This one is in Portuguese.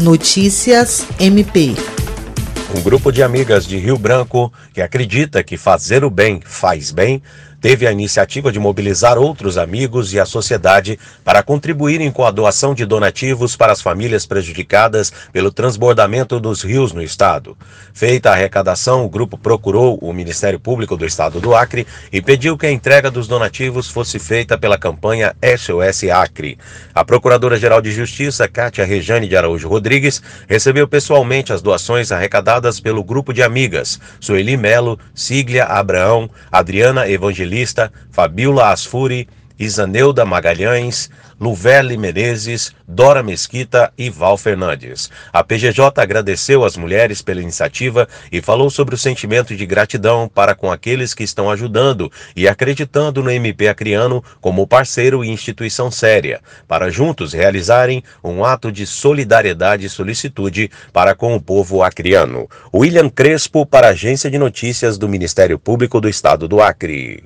Notícias MP. Um grupo de amigas de Rio Branco que acredita que fazer o bem faz bem teve a iniciativa de mobilizar outros amigos e a sociedade para contribuírem com a doação de donativos para as famílias prejudicadas pelo transbordamento dos rios no estado. Feita a arrecadação, o grupo procurou o Ministério Público do Estado do Acre e pediu que a entrega dos donativos fosse feita pela campanha SOS Acre. A Procuradora-Geral de Justiça, Cátia Rejane de Araújo Rodrigues, recebeu pessoalmente as doações arrecadadas pelo grupo de amigas Sueli Melo, Siglia Abraão, Adriana Evangelista Evangelista, Fabiola Asfuri, Isaneuda Magalhães, Luverle Menezes, Dora Mesquita e Val Fernandes. A PGJ agradeceu às mulheres pela iniciativa e falou sobre o sentimento de gratidão para com aqueles que estão ajudando e acreditando no MP Acriano como parceiro e instituição séria, para juntos realizarem um ato de solidariedade e solicitude para com o povo acriano. William Crespo para a Agência de Notícias do Ministério Público do Estado do Acre.